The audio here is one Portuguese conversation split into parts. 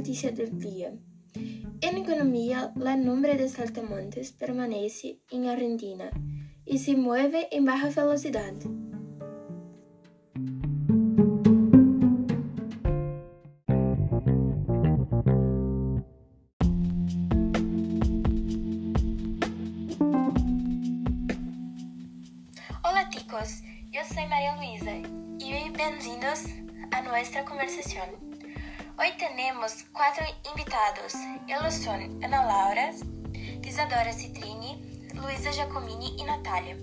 noticia del día. En economía, el nombre de saltamontes permanece en Argentina y se mueve en baja velocidad. Hola chicos, yo soy María Luisa y bienvenidos a nuestra conversación. Hoy tenemos cuatro invitados. Ellos son Ana Laura, Isadora Citrini, Luisa Giacomini y Natalia.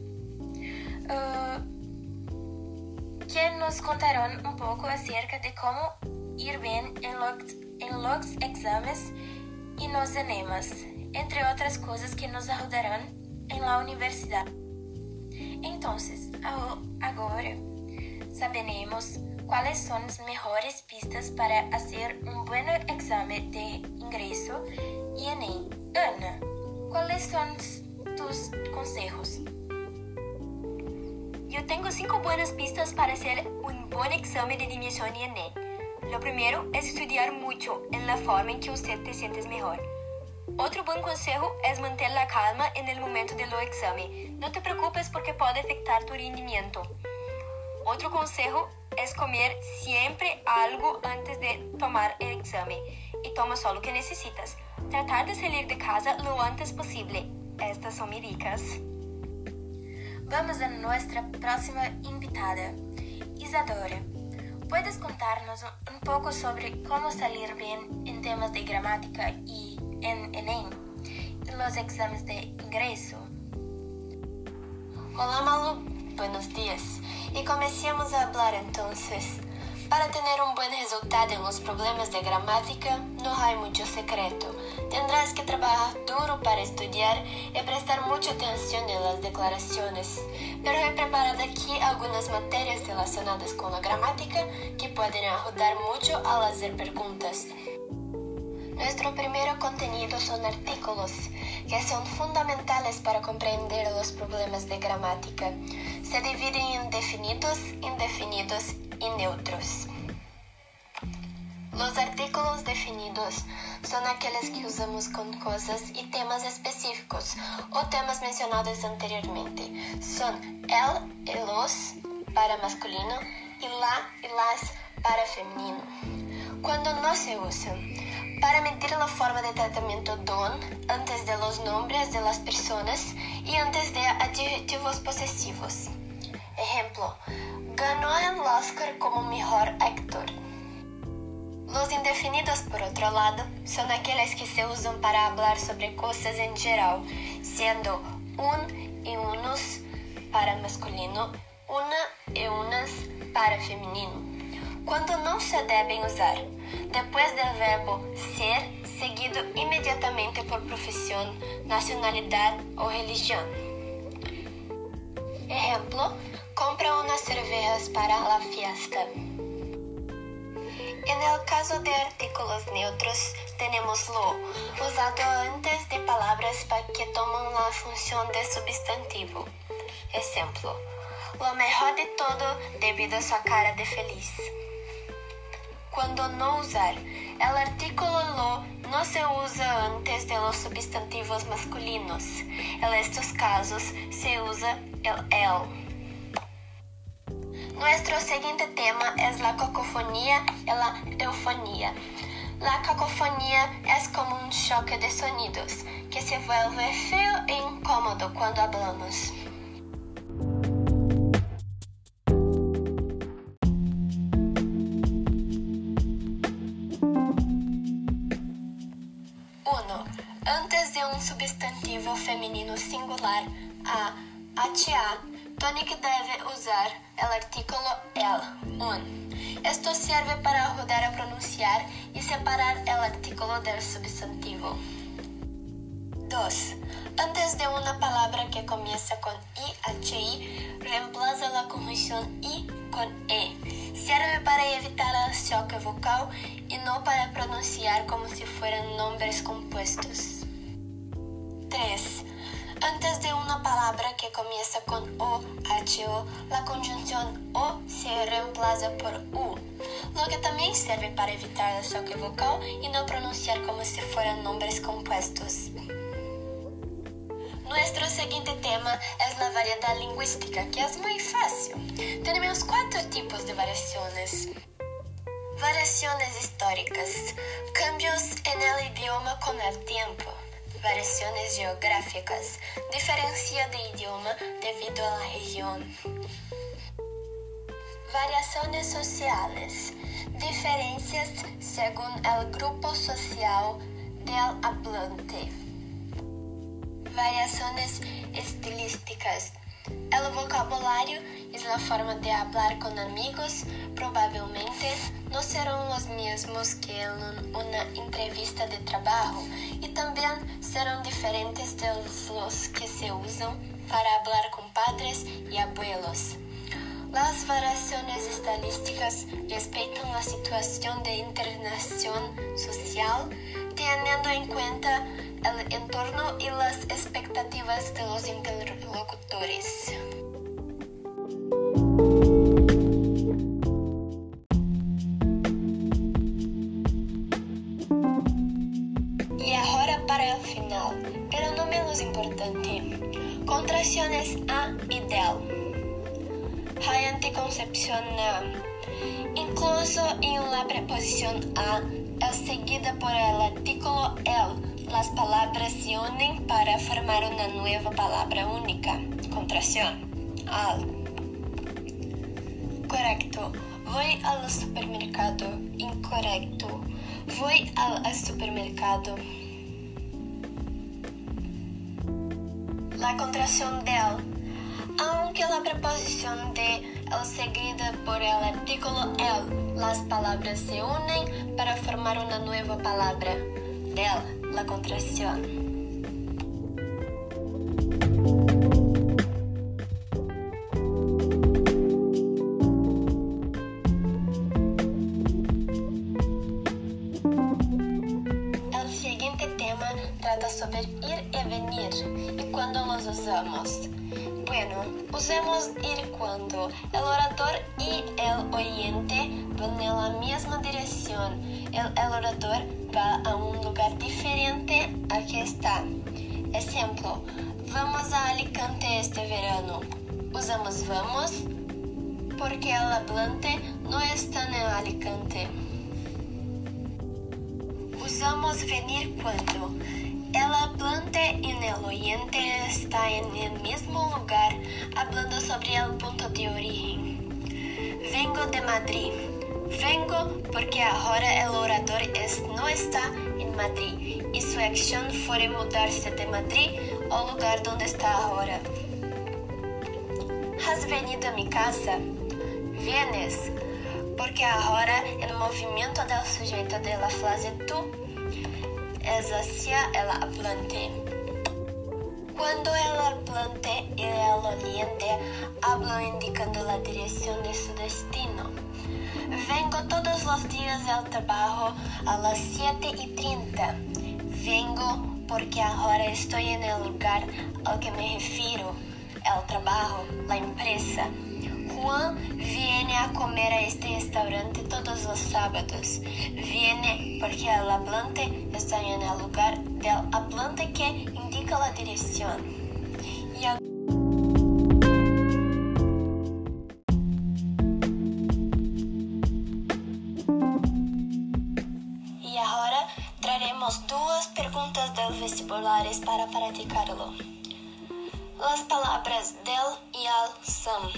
Uh, que nos contarán un poco acerca de cómo ir bien en los, los exámenes y los enemas, entre otras cosas que nos ayudarán en la universidad. Entonces, agora saberemos quais são as melhores pistas para fazer um bom exame de ingresso e Enem. Ana, quais são tus conselhos? Eu tenho cinco boas pistas para fazer um bom exame de admissão e Enem. Lo primeiro é estudar muito em la forma em que você te sientes melhor. Outro bom conselho é manter a calma no momento do exame. Não te preocupes porque pode afetar tu rendimento. Outro conselho é comer sempre algo antes de tomar o exame e toma só o que necessitas. Tratar de sair de casa lo antes possível. Estas são minhas dicas. Vamos a nossa próxima invitada, Isadora. ¿Puedes contarnos un poco sobre cómo salir bien en temas de gramática y en Enem y los exámenes de ingreso? Olá, Malu. Buenos dias. E comecemos a falar entonces. Para ter um bom resultado em los problemas de gramática, não há muito secreto. Tendrás que trabalhar duro para estudar e prestar muita atenção nas declarações. Pero he preparado aqui algumas matérias relacionadas com a gramática que podem ajudar muito a fazer perguntas. Nuestro primer contenido son artículos, que son fundamentales para comprender los problemas de gramática. Se dividen en definidos, indefinidos y neutros. Los artículos definidos son aquellos que usamos con cosas y temas específicos o temas mencionados anteriormente. Son el y los para masculino y la y las para femenino. Cuando no se usan, para medir la forma de tratamiento don antes de los nombres de las personas y antes de adjetivos posesivos. Ejemplo, ganó el Oscar como mejor actor. Los indefinidos, por otro lado, son aquellos que se usan para hablar sobre cosas en general, siendo un y unos para masculino, una y unas para femenino. Quando não se devem usar, depois do verbo ser, seguido imediatamente por profissão, nacionalidade ou religião. Exemplo: compra umas cervejas para a fiesta. En el caso de artículos neutros, tenemos lo, usado antes de palabras que toman la función de substantivo. Exemplo: Lo mejor de todo debido a sua cara de feliz. Quando não usar, o artículo lo não se usa antes de los substantivos masculinos. En estos casos se usa el el. Nuestro siguiente tema es la cacofonía y la eufonía. La cacofonía es como un choque de sonidos que se vuelve feo e incómodo cuando hablamos. Antes de um substantivo feminino singular, a, ata, Tonic deve usar o artículo el, un. Esto serve para ajudar a pronunciar e separar o artículo del substantivo. 2. Antes de uma palavra que começa com i, reemplaza a conjunção i com e. Serve para evitar el choque vocal e não para pronunciar como se fueran nombres compuestos. 3. Antes de uma palavra que comienza con O, H-O, la conjunción O se reemplaza por U, lo que también sirve para evitar el choque vocal y no pronunciar como si fueran nombres compuestos. Nuestro siguiente tema es la variedad lingüística, que es muy fácil. Tenemos cuatro tipos de variaciones. Variaciones históricas, cambios en el idioma con el tiempo. Variaciones geográficas, diferencia de idioma debido a la región. Variaciones sociales, diferencias según el grupo social del hablante. Variaciones estilísticas. El vocabulario y la forma de hablar con amigos probablemente no serán los mismos que en una entrevista de trabajo y también serán diferentes de los que se usan para hablar con padres y abuelos. Las variaciones estadísticas respetan la situación de internación social, teniendo en cuenta el entorno y las expectativas de los interlocutores. Y ahora para el final, pero no menos importante, contracciones A y del. Hay anticoncepción na. Incluso en la preposición a es seguida por el artículo el. Las palabras se unen para formar una nueva palabra única. Contracción. Al. Correcto. Voy al supermercado. Incorrecto. Voy al supermercado. La contracción del. Aunque la preposición de el seguida por el artículo el, las palabras se unen para formar una nueva palabra. Del, la contracción. Usemos ir cuando el orador y el oyente van en la misma dirección. El, el orador va a un lugar diferente al que está. Ejemplo, vamos a Alicante este verano. Usamos vamos porque el hablante no está en Alicante. Usamos venir cuando el hablante y el oyente están en el mismo lugar hablando sobre el punto de origen. Vengo de Madrid. Vengo porque ahora el orador es, no está en Madrid y su acción fue mudarse de Madrid al lugar donde está ahora. ¿Has venido a mi casa? Vienes porque ahora el movimiento del sujeto de la frase tú es hacia el hablante. Cuando el hablante y el oyente hablan indicando la dirección de su destino. Vengo todos los días al trabajo a las 7 y 30. Vengo porque ahora estoy en el lugar al que me refiero, el trabajo, la empresa. Juan viene a comer a este restaurante todos los sábados. Viene porque el hablante está en el lugar del hablante que indica la dirección. Y a- Y ahora traeremos dos del vestibulares para practicarlo. Las palabras del y al son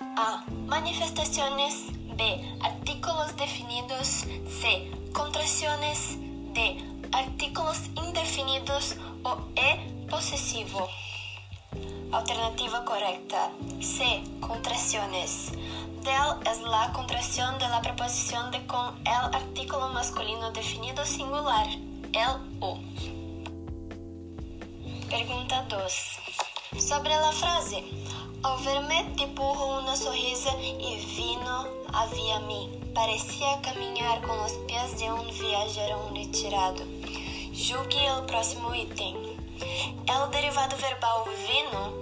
A. Manifestaciones B. Artículos definidos C. Contracciones D. Artículos indefinidos o E. Posesivo. Alternativa correcta. C. Contracciones. Del es la contracción de la preposición de con el artículo masculino definido singular, el o. Pergunta 2. Sobre la frase, ao ver-me te pujo una sonrisa y vino hacia mí. Parecía caminar con los pies de un viajero retirado. Julgue el próximo item. El derivado verbal vino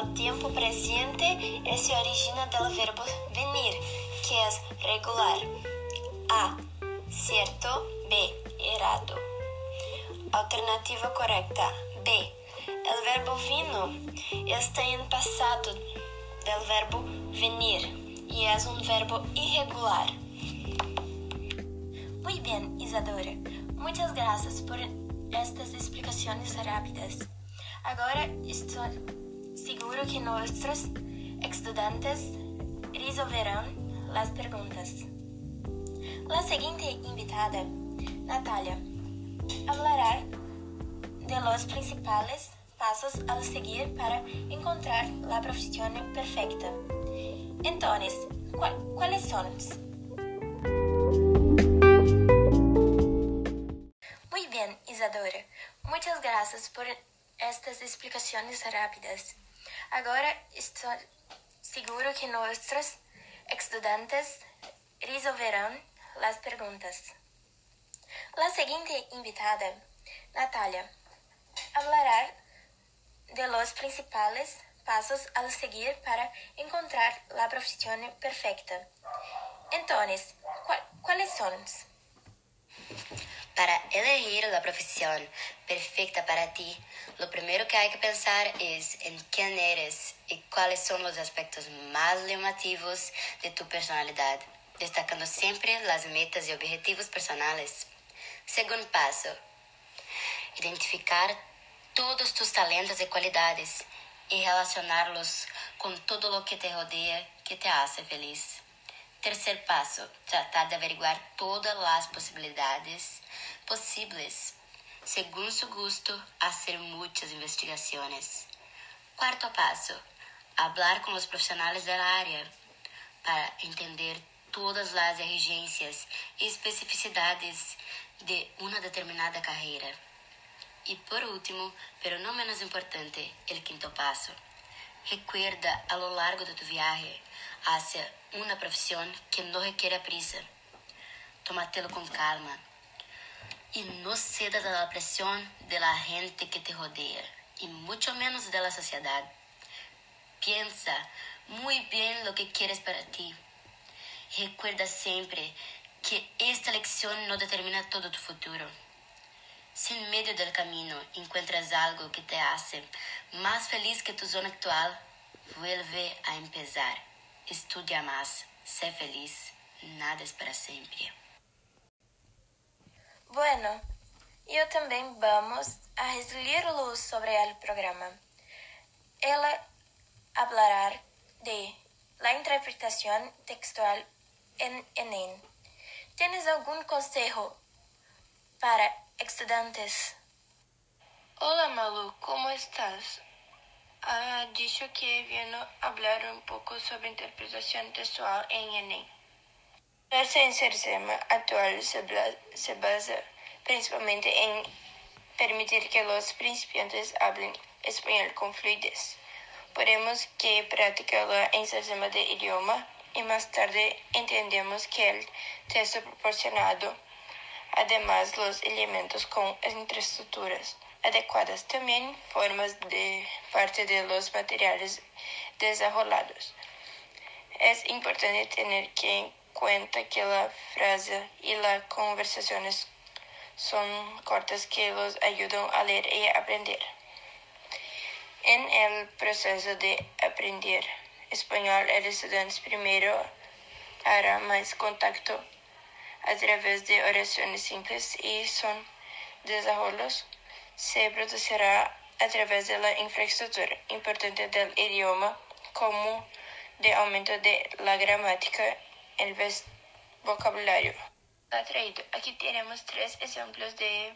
el tiempo presente y se origina del verbo venir, que es regular. A. Cierto. B. Errado. Alternativa correcta. B. El verbo vino está en pasado del verbo venir y es un verbo irregular. Muy bien, Isadora. Muchas gracias por estas explicaciones rápidas. Ahora estoy seguro que nuestros estudiantes resolverán las preguntas. La siguiente invitada, Natalia, hablará de los pasos a seguir para encontrar la profesión perfecta. Entonces, ¿cuáles son? Muy bien, Isadora. Muchas gracias por estas explicaciones rápidas. Ahora estoy seguro que nuestros estudiantes resolverán las preguntas. La siguiente invitada, Natalia, hablará de los principales pasos a seguir para encontrar la profesión perfecta. Entonces, ¿cuáles son? Para elegir la profesión perfecta para ti, lo primero que hay que pensar es en quién eres y cuáles son los aspectos más llamativos de tu personalidad, destacando siempre las metas y objetivos personales. Segundo paso, identificar todos tus talentos y cualidades y relacionarlos con todo lo que te rodea que te hace feliz. Tercer paso, tratar de averiguar todas las posibilidades posibles. Según su gusto, hacer muchas investigaciones. Cuarto paso, hablar con los profesionales del área para entender todas las exigencias y especificidades de una determinada carrera. Y por último, pero no menos importante, el quinto paso. Recuerda a lo largo de tu viaje hacia una profesión que no requiere prisa. Tómatelo con calma y no cedas a la de la gente que te rodea y mucho menos de la sociedad. Piensa muy bien lo que quieres para ti. Recuerda siempre que esta lección no determina todo tu futuro. Si en medio del camino encuentras algo que te hace más feliz que tu zona actual, vuelve a empezar. Estudia más, sé feliz, nada es para siempre. Bueno, yo también vamos a recibir luz sobre el programa. Ella hablará de la interpretación textual en ENEM. ¿Tienes algún consejo para estudiantes? Hola Malu, ¿cómo estás? Ha dicho que vino a hablar un poco sobre interpretación textual en ENEM. Nuestro sistema actual se basa principalmente en permitir que los principiantes hablen español con fluidez. Podemos que practicar el sistema de idioma y más tarde entendemos que el texto proporcionado, además los elementos con infraestructuras adecuadas, también formas de parte de los materiales desarrollados. Es importante tener que cuenta que la frase y las conversaciones son cortas que los ayudan a leer y aprender. En el proceso de aprender español, el estudiante primero hará más contacto a través de oraciones simples y son desarrollos se producirá a través de la infraestructura importante del idioma como de aumento de la gramática el vocabulario. Aquí tenemos tres ejemplos de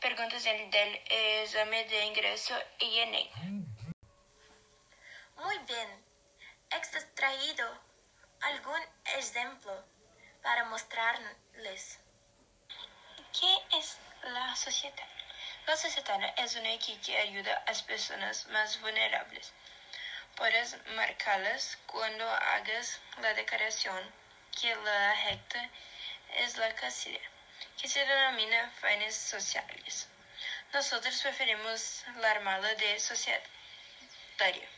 preguntas del, examen de ingreso y. Muy bien. Extraído algún ejemplo para mostrarles. ¿Qué es la sociedad? La sociedad es una equipo que ayuda a las personas más vulnerables. Puedes marcarlas cuando hagas la declaración que la recta es la casilla, que se denomina fines sociales. Nosotros preferimos la armada de societaria.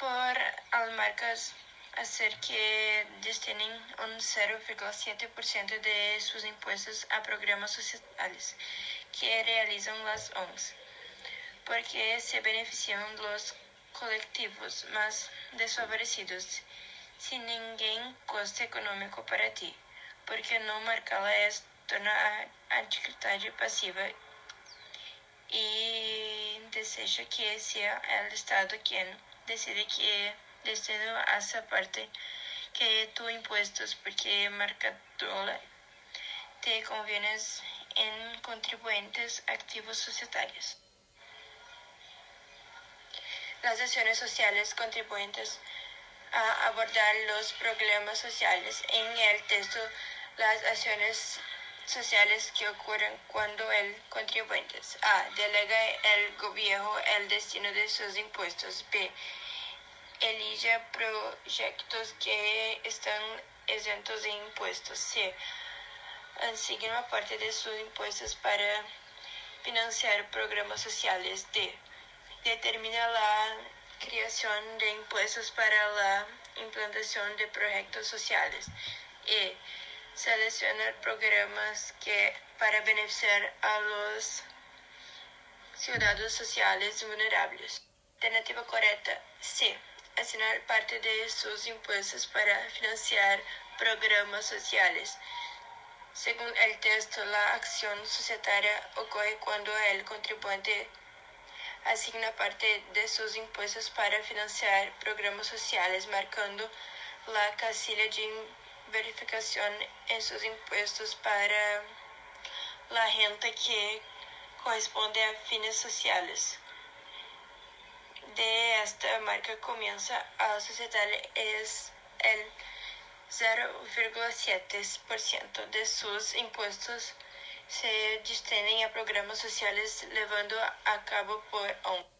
por as marcas hacer que destinen un 0,7% de sus impuestos a programas sociales que realizan las ONGs, porque se benefician los colectivos más desfavorecidos sin ningún coste econômico para ti, porque marcá-la é torna a atividade passiva e deseja que seja o Estado quem decide que destino essa parte que tu impuestos, porque marcadora te convienes en contribuyentes activos societarios. Las acciones sociales contribuyentes a abordar los problemas sociales. En el texto, las acciones sociales que ocurren cuando el contribuyente A. Delega el gobierno el destino de sus impuestos. B. Elige proyectos que están exentos de impuestos. C. Asigna parte de sus impuestos para financiar programas sociales. D. Determina la creación de impuestos para la implantación de proyectos sociales y seleccionar programas que para beneficiar a los ciudadanos sociales vulnerables. Alternativa correcta C. Asignar parte de sus impuestos para financiar programas sociales. Según el texto, la acción societaria ocurre cuando el contribuyente asigna parte de sus impuestos para financiar programas sociales, marcando la casilla de verificación en sus impuestos para la renta que corresponde a fines sociales. De esta marca comienza a sociedad es el 0,7% de sus impuestos se destinem a programas sociais levando a cabo por ONG.